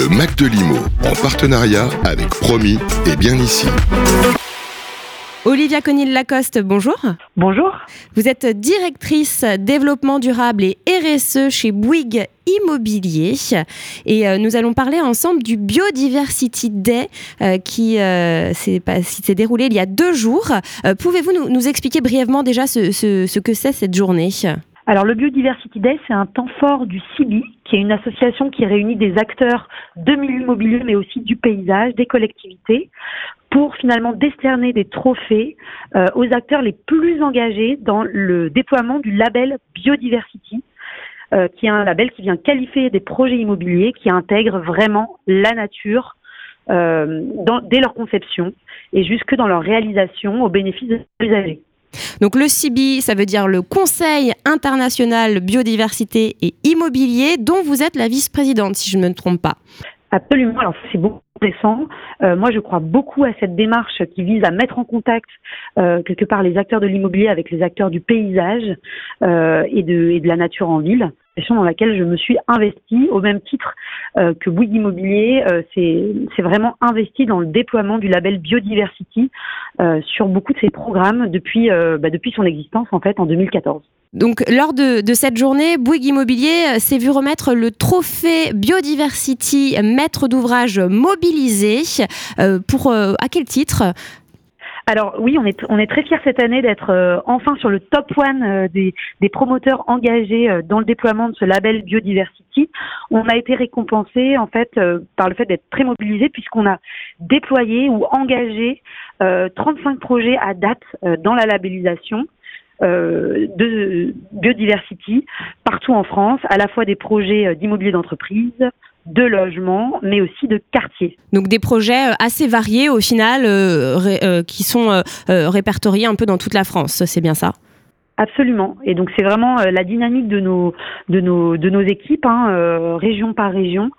le Mac de Limo, en partenariat avec Promis et Bien Ici. Olivia Conil-Lacoste, bonjour. Bonjour. Vous êtes directrice développement durable et RSE chez Bouygues Immobilier. Et euh, nous allons parler ensemble du Biodiversity Day euh, qui euh, s'est déroulé il y a deux jours. Pouvez-vous nous, nous, expliquer brièvement déjà ce, ce, ce que c'est cette journée? Alors le Biodiversity Day, c'est un temps fort du CIBI, qui est une association qui réunit des acteurs de milieu immobilier, mais aussi du paysage, des collectivités, pour finalement décerner des trophées euh, aux acteurs les plus engagés dans le déploiement du label Biodiversity, euh, qui est un label qui vient qualifier des projets immobiliers qui intègrent vraiment la nature euh, dès leur conception et jusque dans leur réalisation au bénéfice des usagers. Donc le CIBI, ça veut dire le Conseil international biodiversité et immobilier, dont vous êtes la vice-présidente, si je ne me trompe pas. Absolument. Alors c'est beaucoup récent. Euh, moi, je crois beaucoup à cette démarche qui vise à mettre en contact euh, quelque part les acteurs de l'immobilier avec les acteurs du paysage euh, et, de, et de la nature en ville dans laquelle je me suis investie au même titre euh, que Bouygues Immobilier. Euh, c'est vraiment investi dans le déploiement du label Biodiversity euh, sur beaucoup de ses programmes depuis, bah, depuis son existence en fait en 2014. Donc, lors de, de, cette journée, Bouygues Immobilier s'est vu remettre le trophée Biodiversity maître d'ouvrage mobilisé. pour à quel titre? Alors oui, on est, très fiers cette année d'être euh, enfin sur le top one euh, des, des, promoteurs engagés euh, dans le déploiement de ce label Biodiversity. On a été récompensé en fait par le fait d'être très mobilisé puisqu'on a déployé ou engagé 35 projets à date dans la labellisation. De biodiversity partout en France, à la fois des projets d'immobilier d'entreprise, de logement, mais aussi de quartier. Donc des projets euh, assez variés au final, euh, euh, qui sont répertoriés un peu dans toute la France, c'est bien ça? Absolument. Et donc c'est vraiment la dynamique de nos de nos de nos équipes, hein, région par région,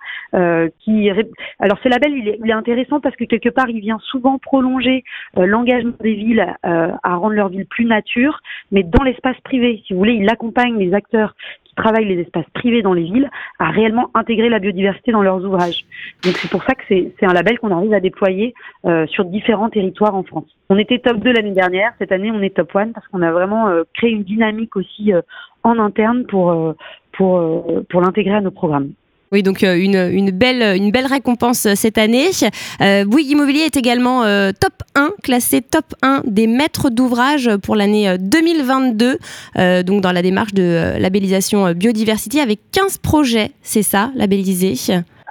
qui. Alors ce label il est, il est, intéressant parce que quelque part il vient souvent prolonger l'engagement des villes à rendre leur ville plus nature, mais dans l'espace privé. Si vous voulez, il accompagne les acteurs travaillent les espaces privés dans les villes à réellement intégrer la biodiversité dans leurs ouvrages. Donc c'est pour ça que c'est un label qu'on arrive à déployer euh, sur différents territoires en France. On était top 2 l'année dernière, cette année on est top 1 parce qu'on a vraiment euh, créé une dynamique aussi euh, en interne pour, pour, pour l'intégrer à nos programmes. Oui, donc une, une, belle, une belle récompense cette année. Euh, Bouygues Immobilier est également euh, top 1, classé top 1 des maîtres d'ouvrage pour l'année 2022, donc dans la démarche de labellisation biodiversité avec 15 projets, c'est ça, labellisés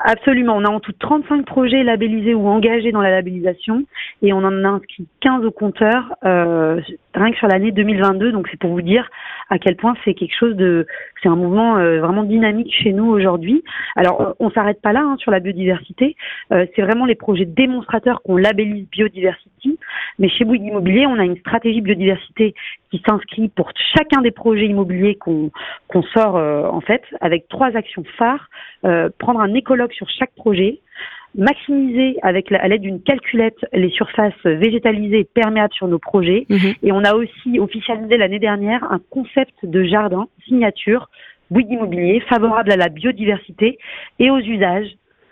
Absolument. On a en tout 35 projets labellisés ou engagés dans la labellisation et on en a inscrit 15 au compteur euh, rien que sur l'année 2022. Donc c'est pour vous dire à quel point c'est quelque chose de, c'est un mouvement euh, vraiment dynamique chez nous aujourd'hui. Alors on, s'arrête pas là hein, sur la biodiversité. Euh, c'est vraiment les projets démonstrateurs qu'on labellise biodiversity. Mais chez Bouygues Immobilier, on a une stratégie biodiversité qui s'inscrit pour chacun des projets immobiliers qu'on sort euh, en fait avec trois actions phares. prendre un écologue sur chaque projet maximiser avec à l'aide d'une calculette les surfaces végétalisées perméables sur nos projets. Mhm. Et on a aussi officialisé l'année dernière un concept de jardin signature Bouygues Immobilier favorable à la biodiversité et aux usages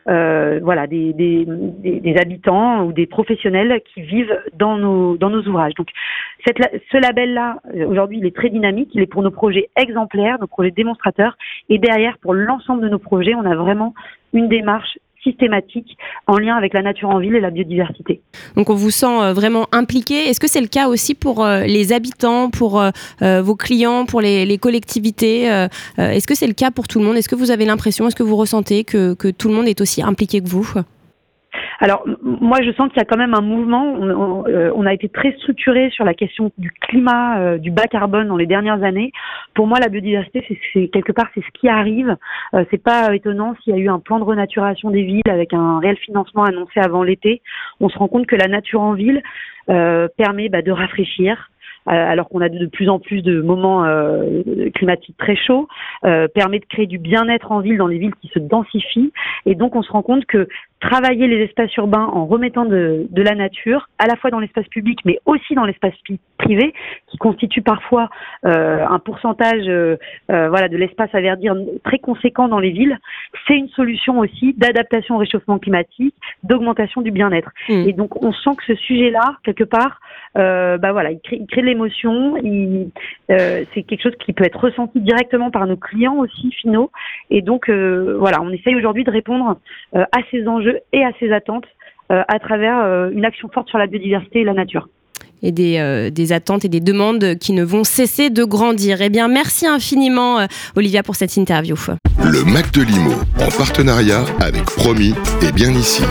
euh, voilà, des, habitants ou des professionnels qui vivent dans nos, dans nos ouvrages. Donc, ce label-là, euh, aujourd'hui, il est très dynamique. Il est pour nos projets exemplaires, nos projets démonstrateurs. Et derrière, pour l'ensemble de nos projets, on a vraiment une démarche systématique en lien avec la nature en ville et la biodiversité. Donc on vous sent euh, vraiment impliqué. Est-ce que c'est le cas aussi pour euh, les habitants, pour euh, vos clients, pour les, collectivités Est-ce que c'est le cas pour tout le monde? Est-ce que vous avez l'impression, est-ce que vous ressentez que, que tout le monde est aussi impliqué que vous? Alors moi je sens qu'il y a quand même un mouvement. On, euh, a été très structuré sur la question du climat, euh, du bas carbone dans les dernières années. Pour moi la biodiversité c'est quelque part c'est ce qui arrive. Euh, c'est pas étonnant s'il y a eu un plan de renaturation des villes avec un réel financement annoncé avant l'été. On se rend compte que la nature en ville permet bah, de rafraîchir, alors qu'on a de plus en plus de moments climatiques très chauds, permet de créer du bien-être en ville dans les villes qui se densifient. Et donc on se rend compte que travailler les espaces urbains en remettant de, de la nature, à la fois dans l'espace public, mais aussi dans l'espace privé, qui constitue parfois euh, un pourcentage euh, euh, voilà, de l'espace à verdir très conséquent dans les villes, c'est une solution aussi d'adaptation au réchauffement climatique, d'augmentation du bien-être. Mmh. Et donc on sent que ce sujet-là, quelque part, bah voilà, il crée, il crée de l'émotion, c'est quelque chose qui peut être ressenti directement par nos clients aussi finaux. Et donc voilà, on essaye aujourd'hui de répondre à ces enjeux et à ses attentes euh, à travers euh, une action forte sur la biodiversité et la nature et des, euh, des, attentes et des demandes qui ne vont cesser de grandir. Eh bien, merci infiniment, Olivia, pour cette interview. Le Mac de Limo, en partenariat avec Promis et Bien Ici.